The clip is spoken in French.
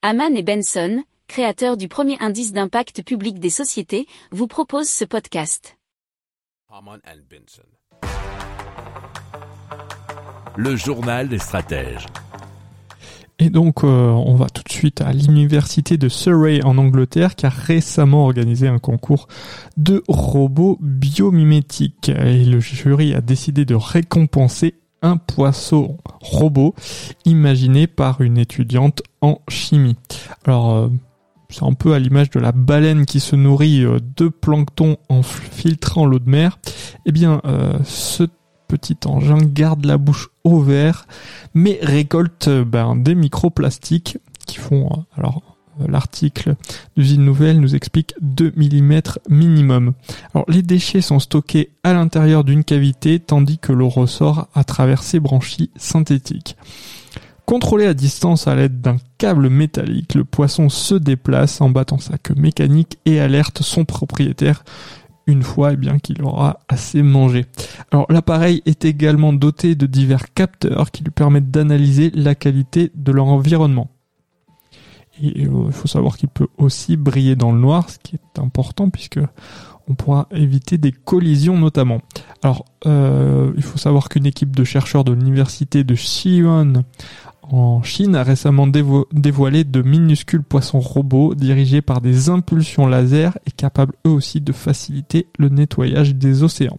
Haman et Benson, créateurs du premier indice d'impact public des sociétés, vous proposent ce podcast. Le journal des stratèges. Et donc, euh, on va tout de suite à l'université de Surrey en Angleterre qui a récemment organisé un concours de robots biomimétiques. Et le jury a décidé de récompenser un poisson robot imaginé par une étudiante en chimie. Alors, euh, c'est un peu à l'image de la baleine qui se nourrit euh, de plancton en filtrant l'eau de mer. Eh bien, ce petit engin garde la bouche ouverte, mais récolte euh, ben, des microplastiques qui font, euh, alors euh, l'article d'usine nouvelle nous explique 2 mm minimum. Alors les déchets sont stockés à l'intérieur d'une cavité tandis que l'eau ressort à travers ces branchies synthétiques. Contrôlé à distance à l'aide d'un câble métallique, le poisson se déplace en battant sa queue mécanique et alerte son propriétaire une fois eh bien qu'il aura assez mangé. Alors l'appareil est également doté de divers capteurs qui lui permettent d'analyser la qualité de leur environnement. Il faut savoir qu'il peut aussi briller dans le noir, ce qui est important puisque on pourra éviter des collisions notamment. Alors, euh, il faut savoir qu'une équipe de chercheurs de l'université de Xi'an en Chine a récemment dévoilé de minuscules poissons robots dirigés par des impulsions laser et capables eux aussi de faciliter le nettoyage des océans.